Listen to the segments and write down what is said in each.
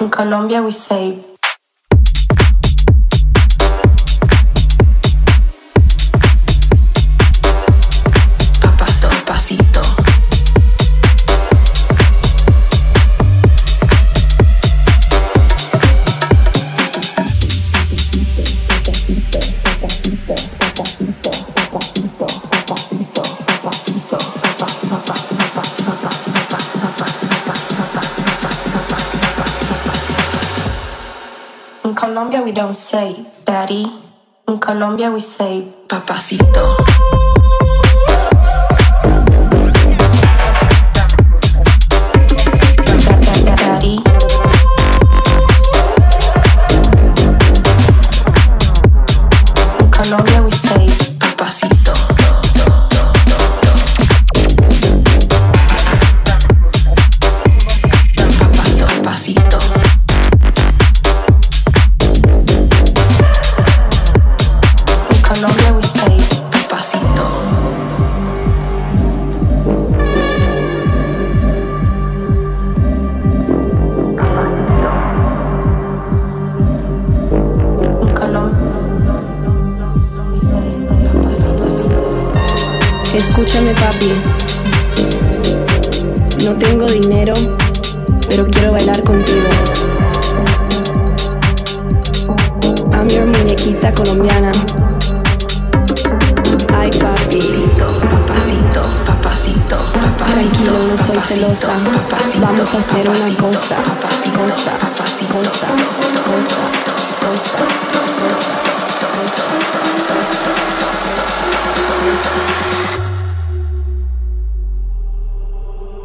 In Colombia, we say we don't say daddy. In Colombia, we say Papacito.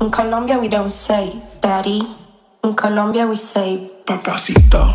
In Colombia, we don't say daddy. In Colombia, we say Papacito,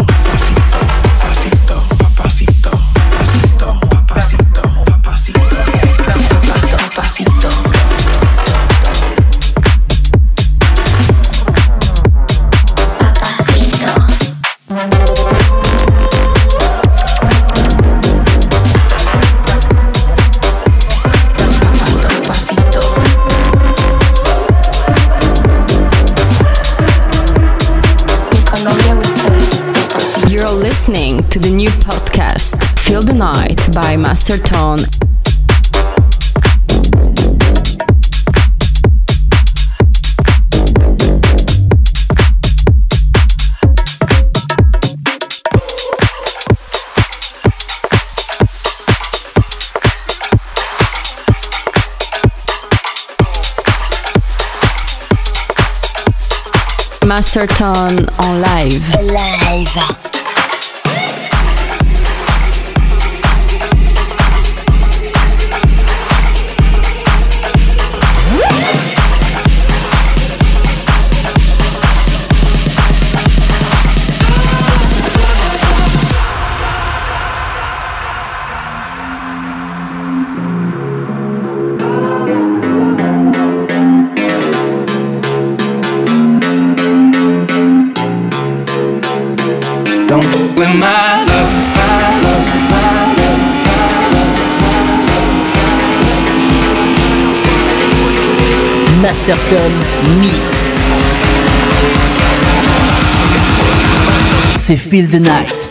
to the new podcast Feel the Night by Master Tone Master Tone en live. With Masterton Mix. C'est Feel the Night.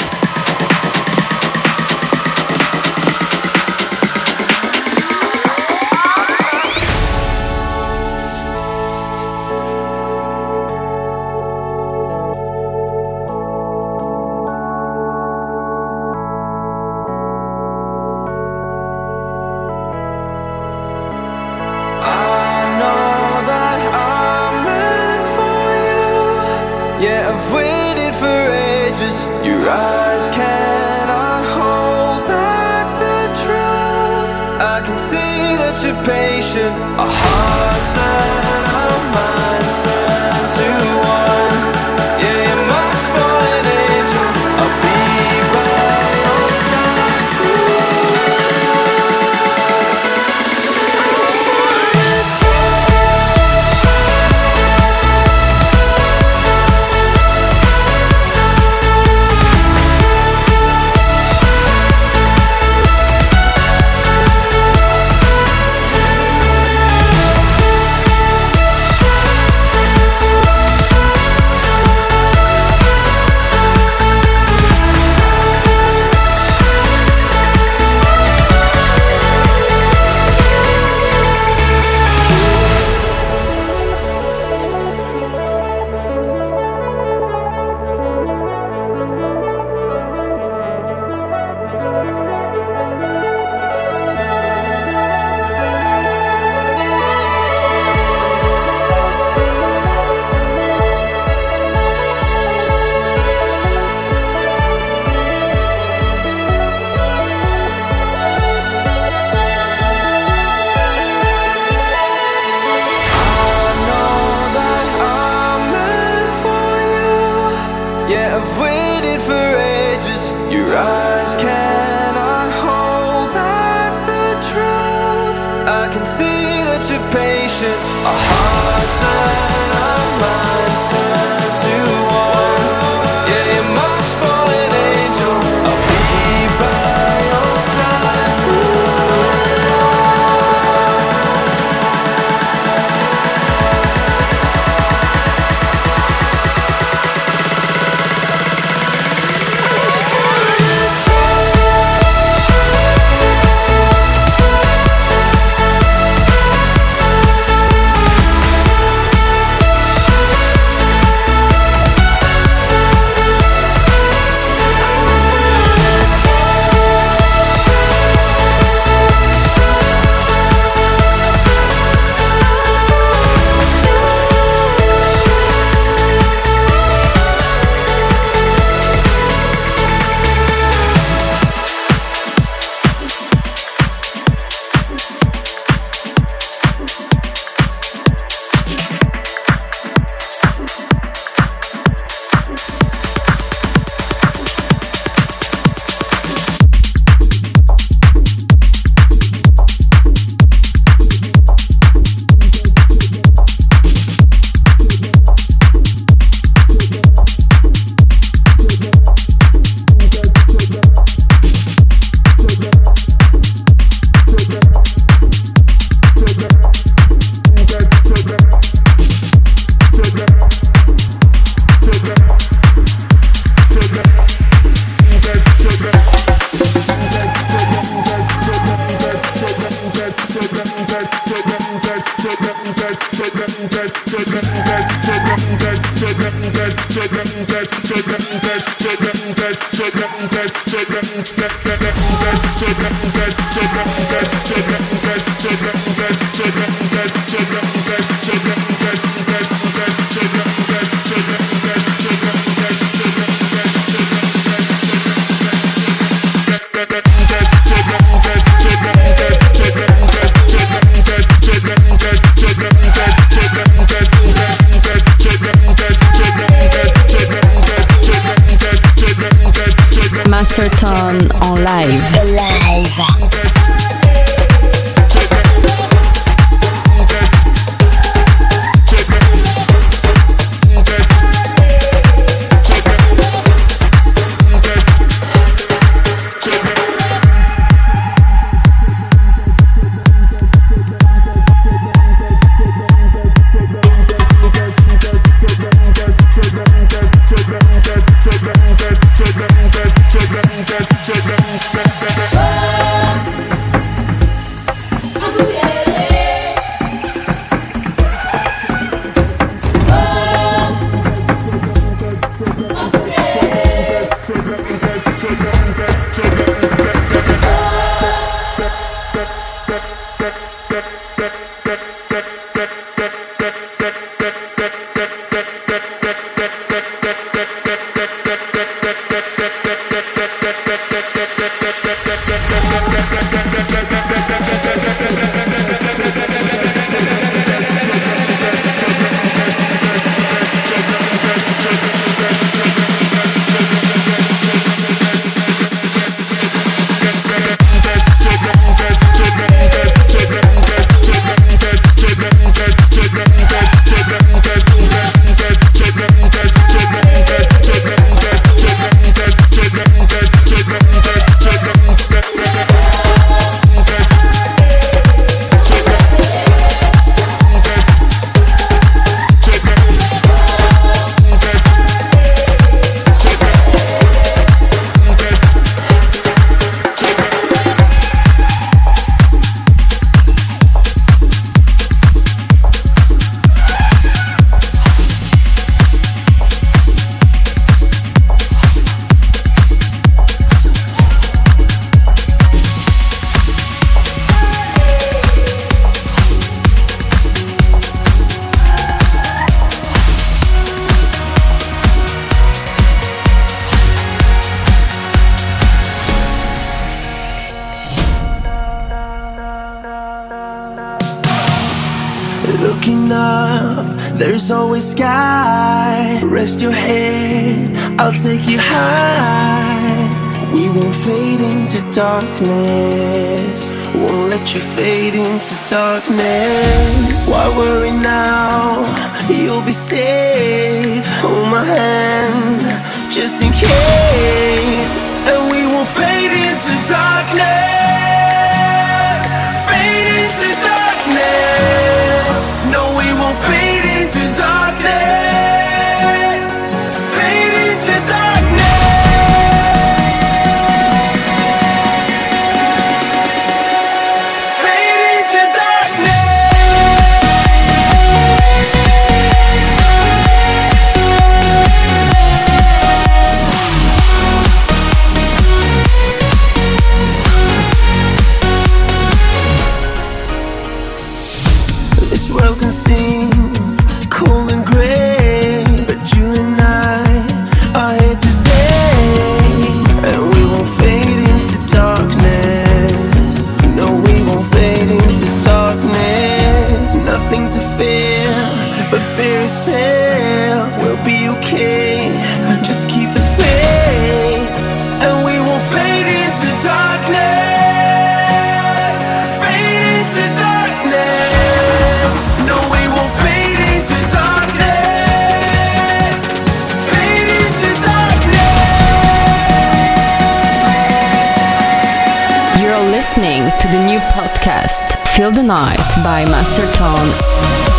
podcast Feel the Night by Master Tone.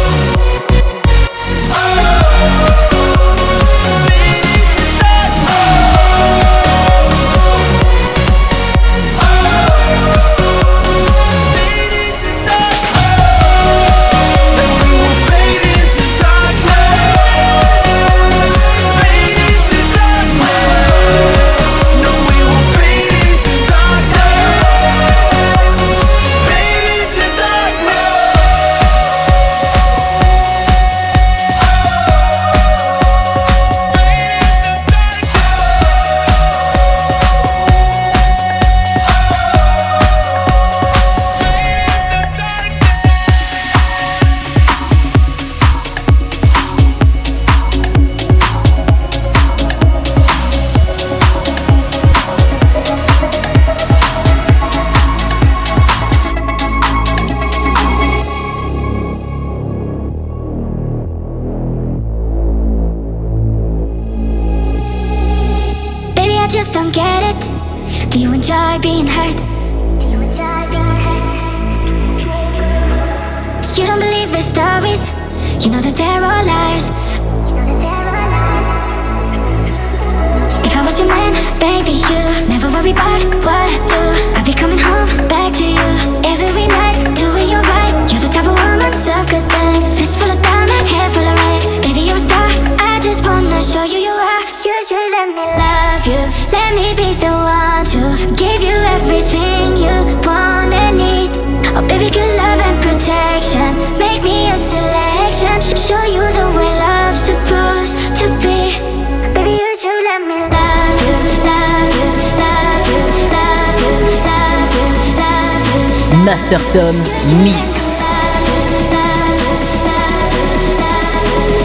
Phantom Mix.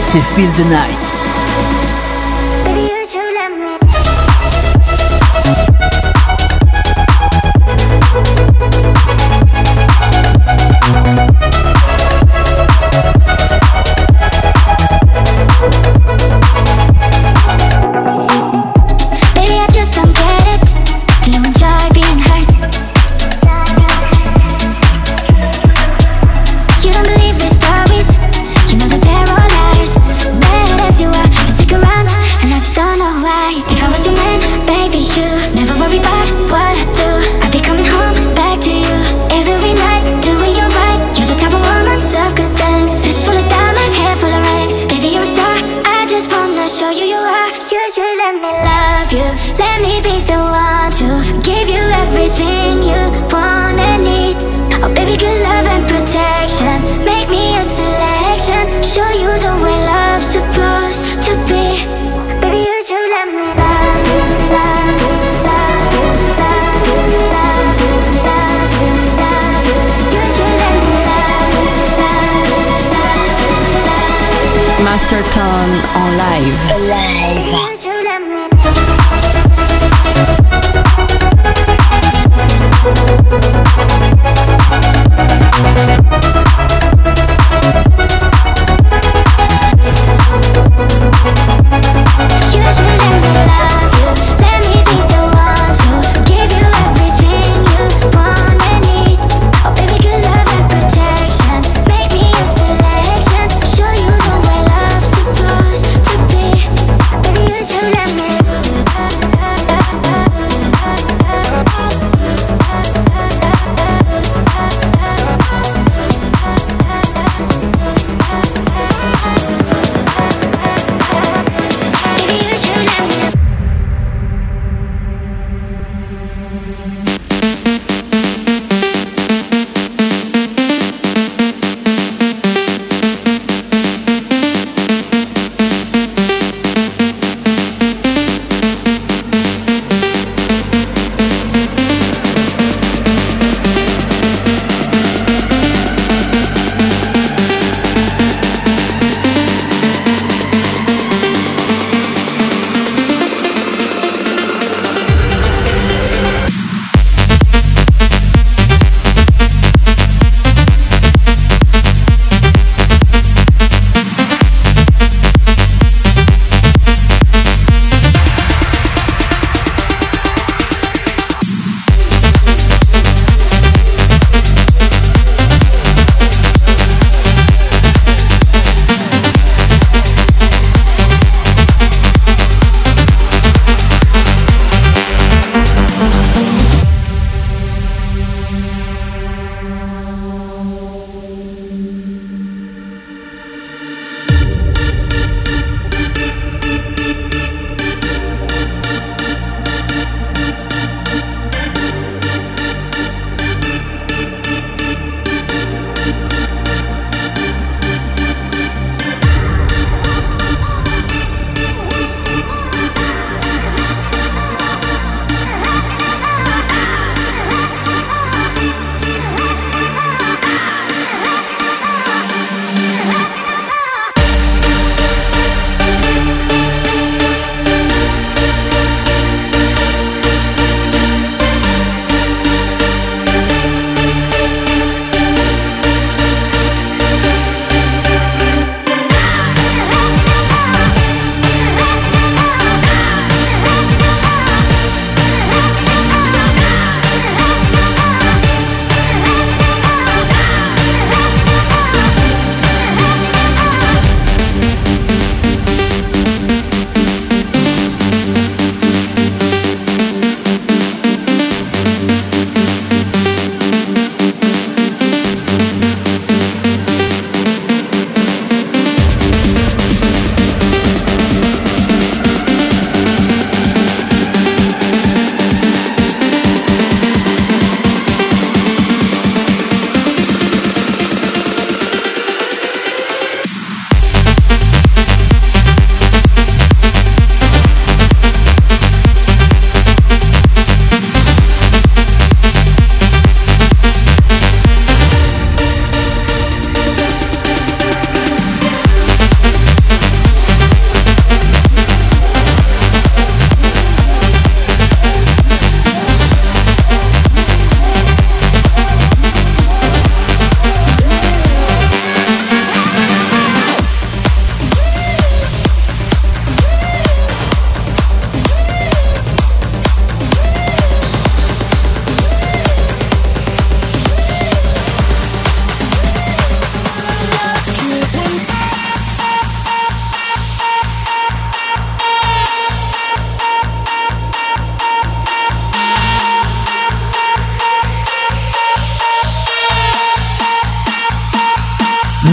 C'est Feel the Night.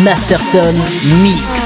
Masterton Mix.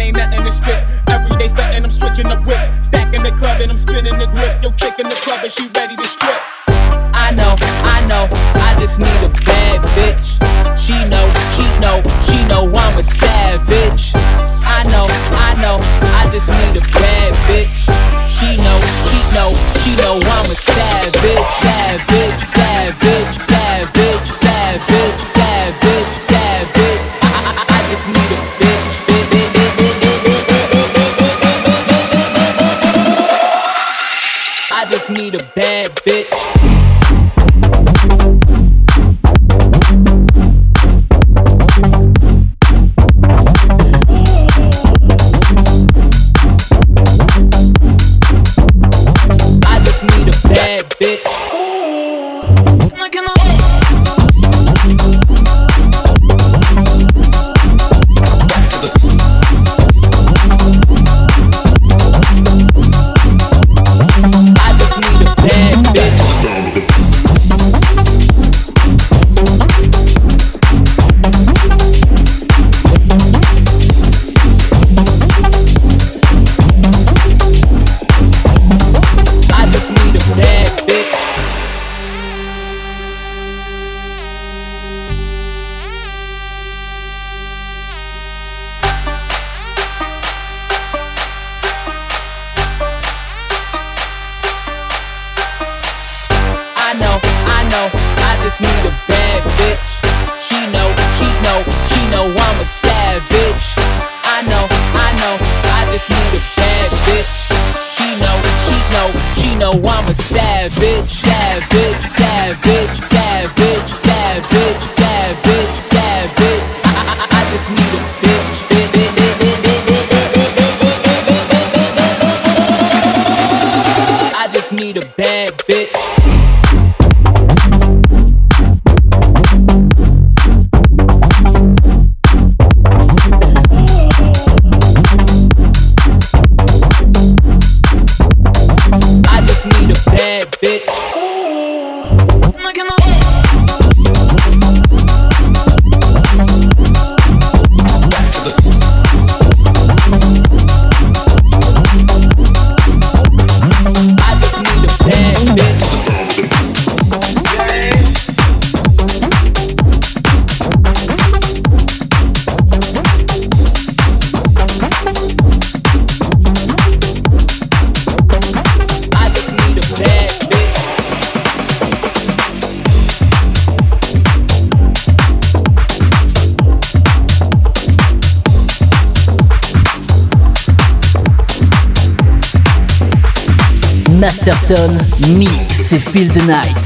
It ain't nothing to spit. Every day stunting, I'm switching up whips. Stacking the club and I'm spinning the grip. Yo, chick in the club and she ready to strip. I know, I know, I just need a bad bitch. She know, she know, she know I'm a savage. I know, I know, I just need a bad bitch. She know, she know, she know I'm a savage, savage, savage, savage, savage, Chesterton, Mix et Feel the Night.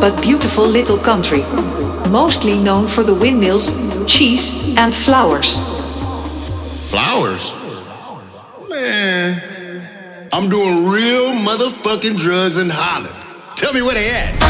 but beautiful little country, mostly known for the windmills, cheese, and flowers. Flowers? Man. I'm doing real motherfucking drugs in Holland. Tell me where they at.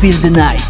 Feel the Night.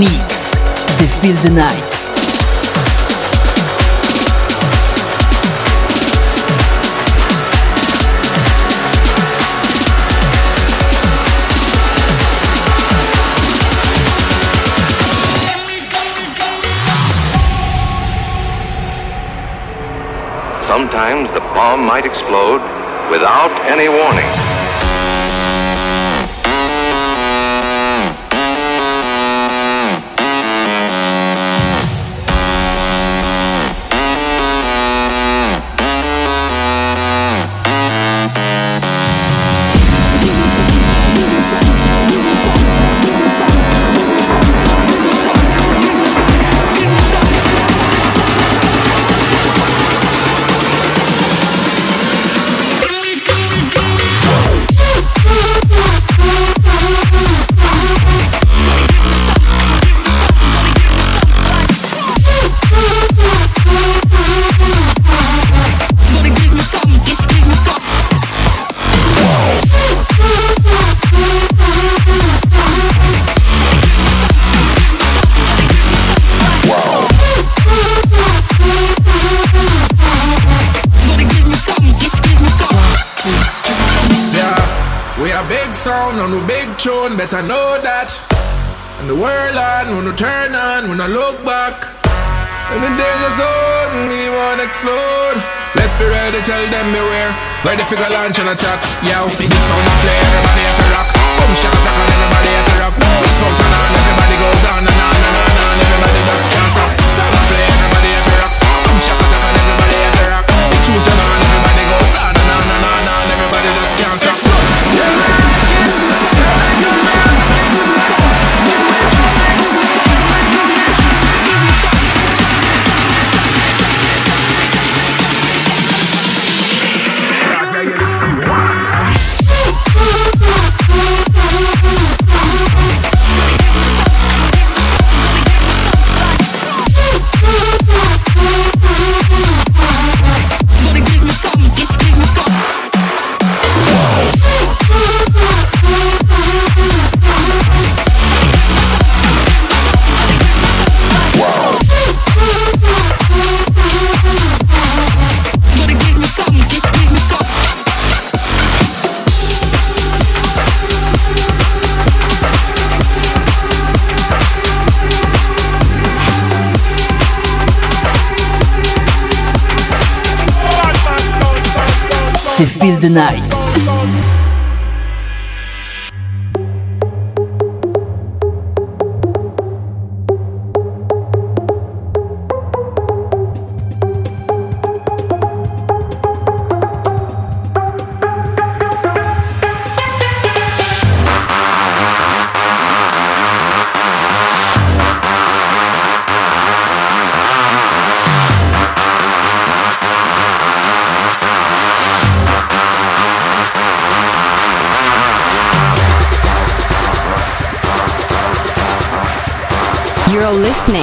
Mix. Feel the Night. Sometimes the bomb might explode without any warning. Tune, better know that. And the world on, when we turn on, when I look back. And the danger zone, we wanna explode. Let's be ready, tell them beware. Ready for the launch and attack. Yo, this sound I play, everybody have to rock. Boom, shot attack, and everybody have to rock. This sound on, everybody goes on on on c'est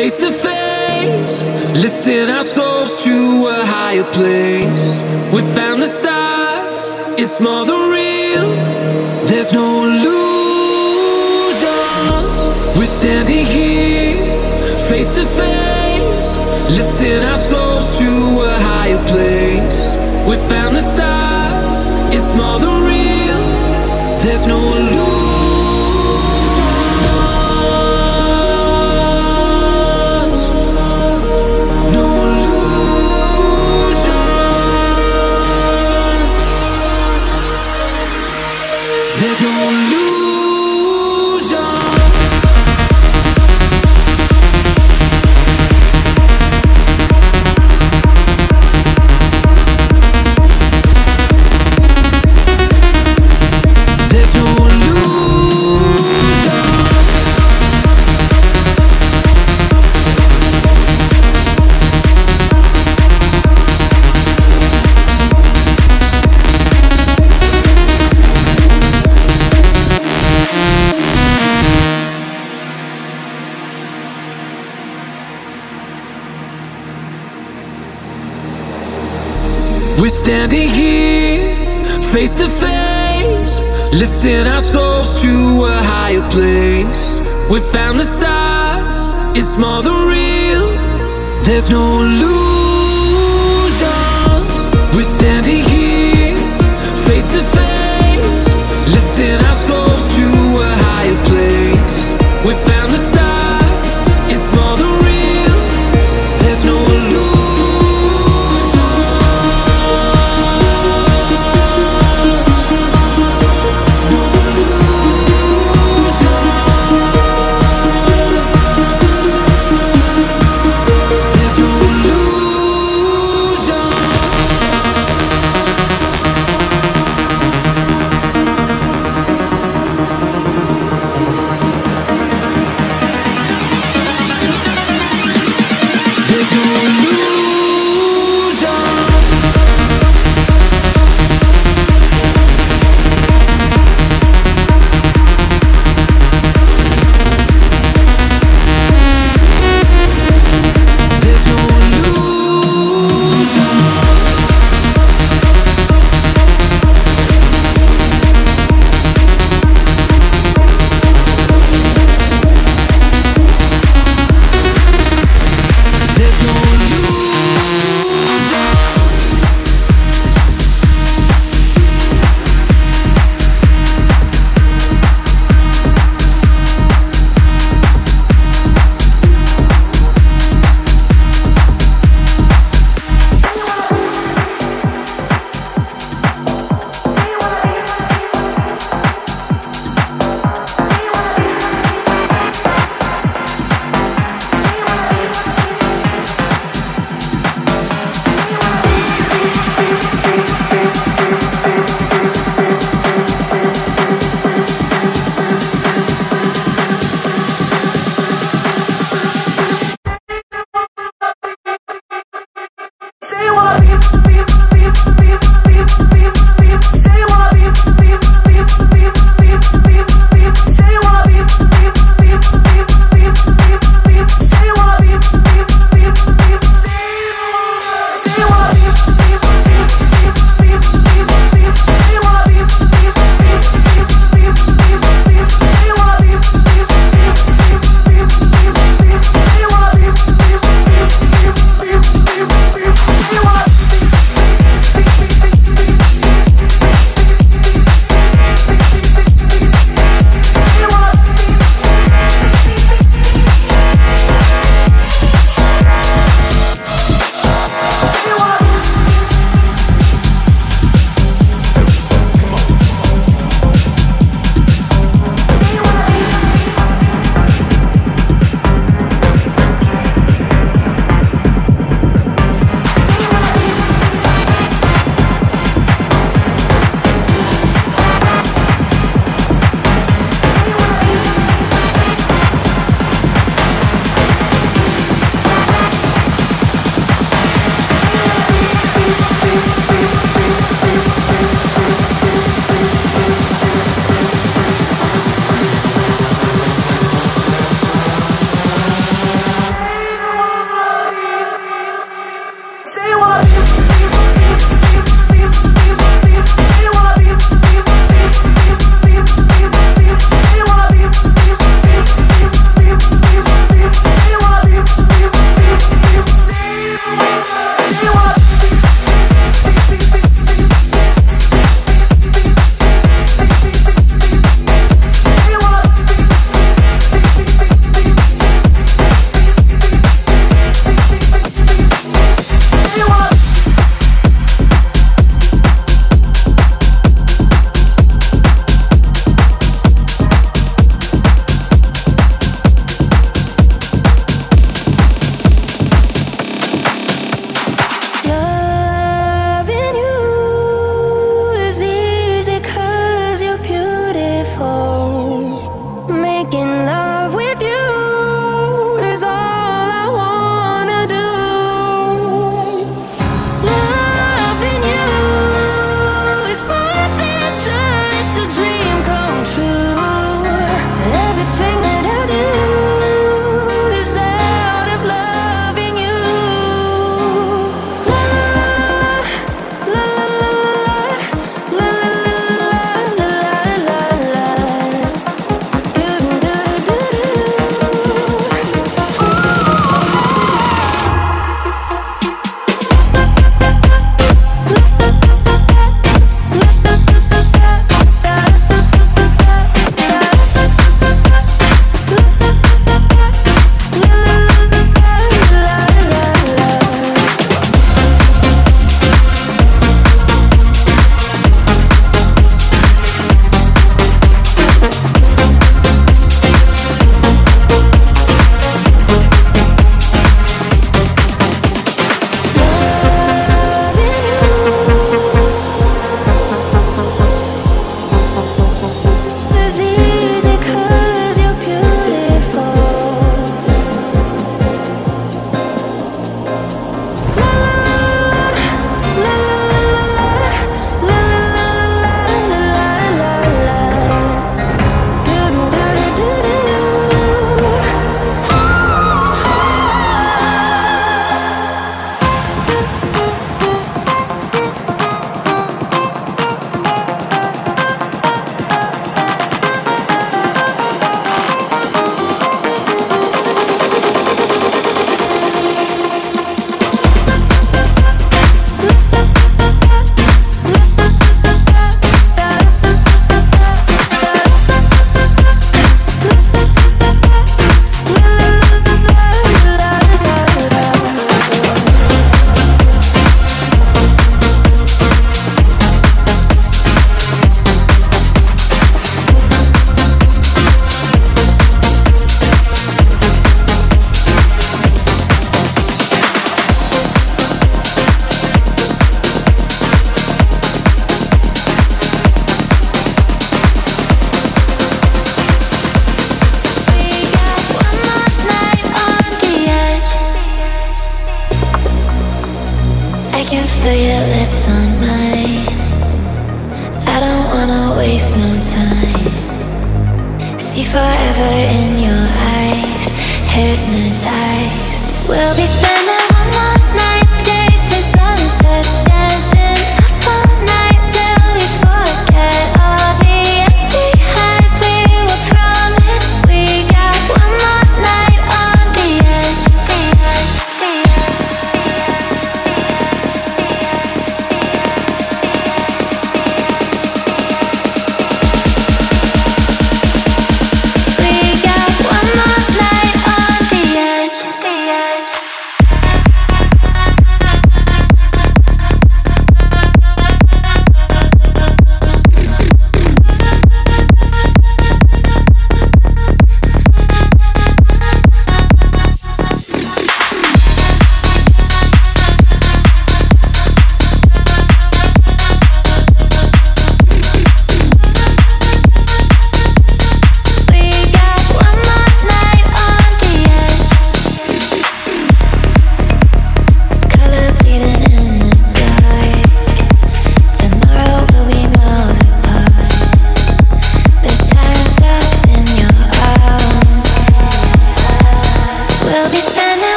Face to face, lifting our souls to a higher place. We found the stars, it's more than real. There's no illusions. We're standing here, face to face, lifting our souls to a higher place. We found the stars, it's more than real. There's no We found the stars, it's more than real. There's no illusions.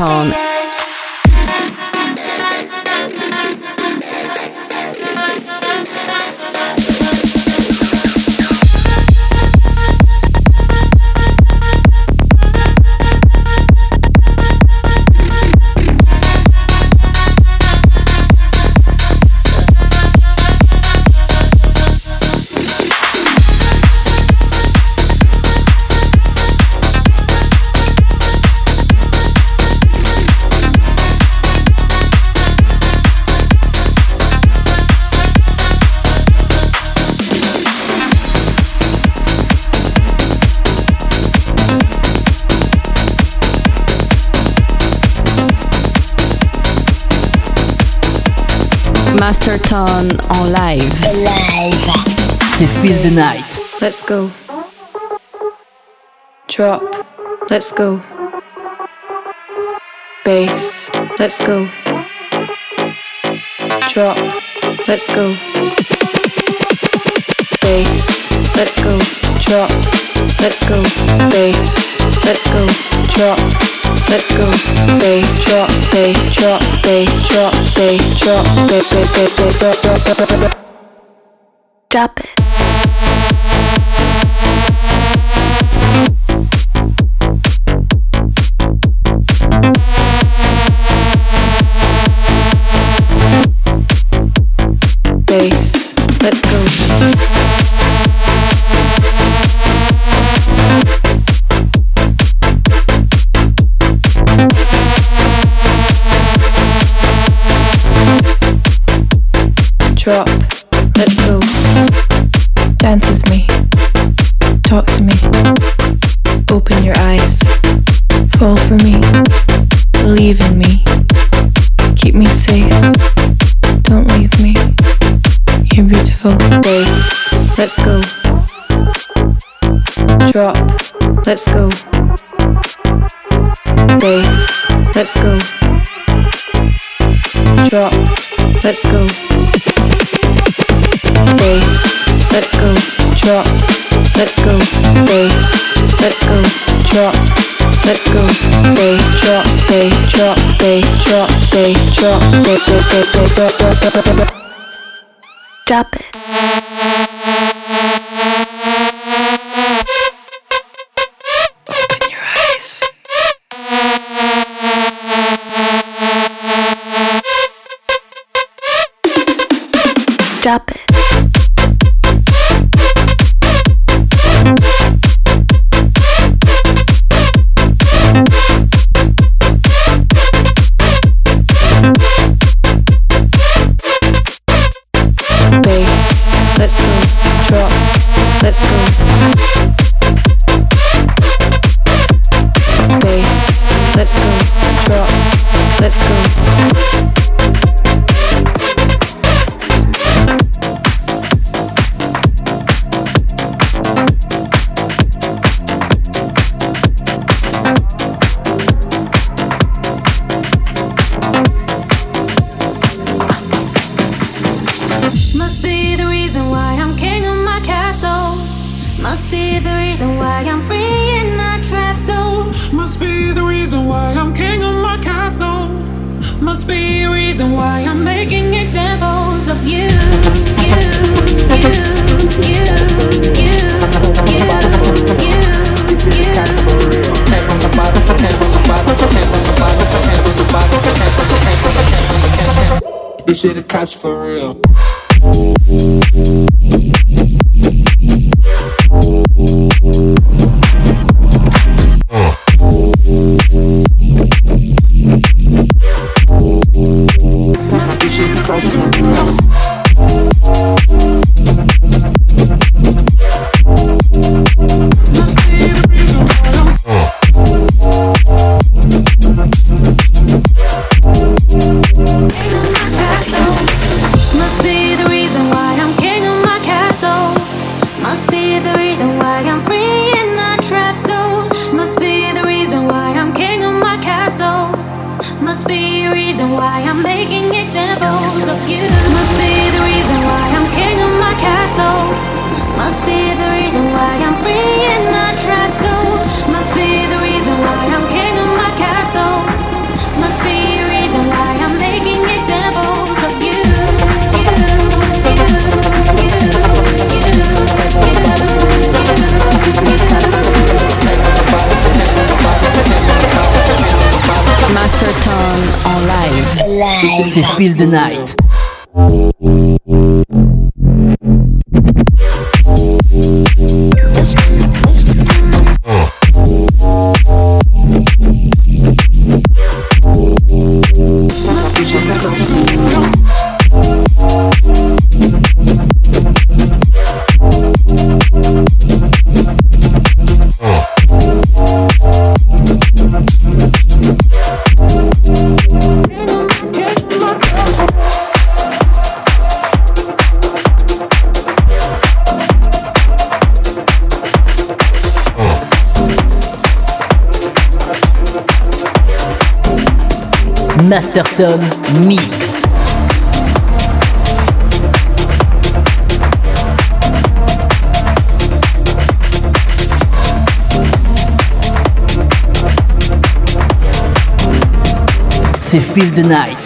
Tone. Master Tone en live. C'est Feel the Night. Let's go. Drop. Let's go. Bass. Let's go. Drop. Let's go. Bass. Let's go. Drop. Let's go. Bass. Let's go. Drop. Let's go. Bass. Drop. Bass. Drop. Bass. Drop. Bass. Drop. Bass. Bass. Bass. Bass. Drop. Drop. Drop. Drop. Drop. Drop it. Bass. Let's go. Drop. Let's go. Dance with me. Talk to me. Open your eyes. Fall for me. Believe in me. Keep me safe. Don't leave me. You're beautiful. Bass. Let's go. Drop. Let's go. Bass. Let's go. Drop. Let's go. Bass. Let's go. Drop. Let's go. Bass. Let's go. Drop. Let's go. Bass. Drop. Bass. Drop. Bass. Drop. Bass. Drop. Bass. Bass. Bass. Bass. Drop. Drop. Drop. Drop. Drop. Drop it. Master Tone Mix. C'est Feel the Night.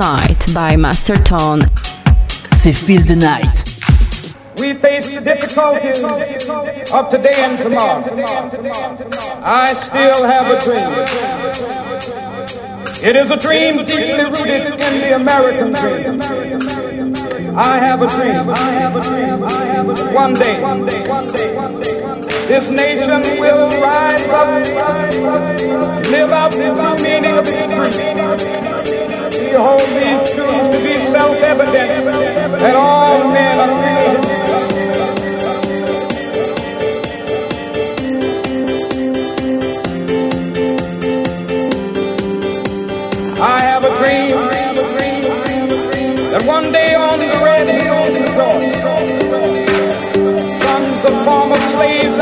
Night by Master Tone. C'est Feel the Night. We face the difficulties of today and tomorrow. I still have a dream. It is a dream deeply rooted in the American dream. I have a dream. One day, this nation will rise up, live out the true meaning of its creed. Hold these truths to be self-evident that all men are I have a dream that one day on the red hills of sons of former slaves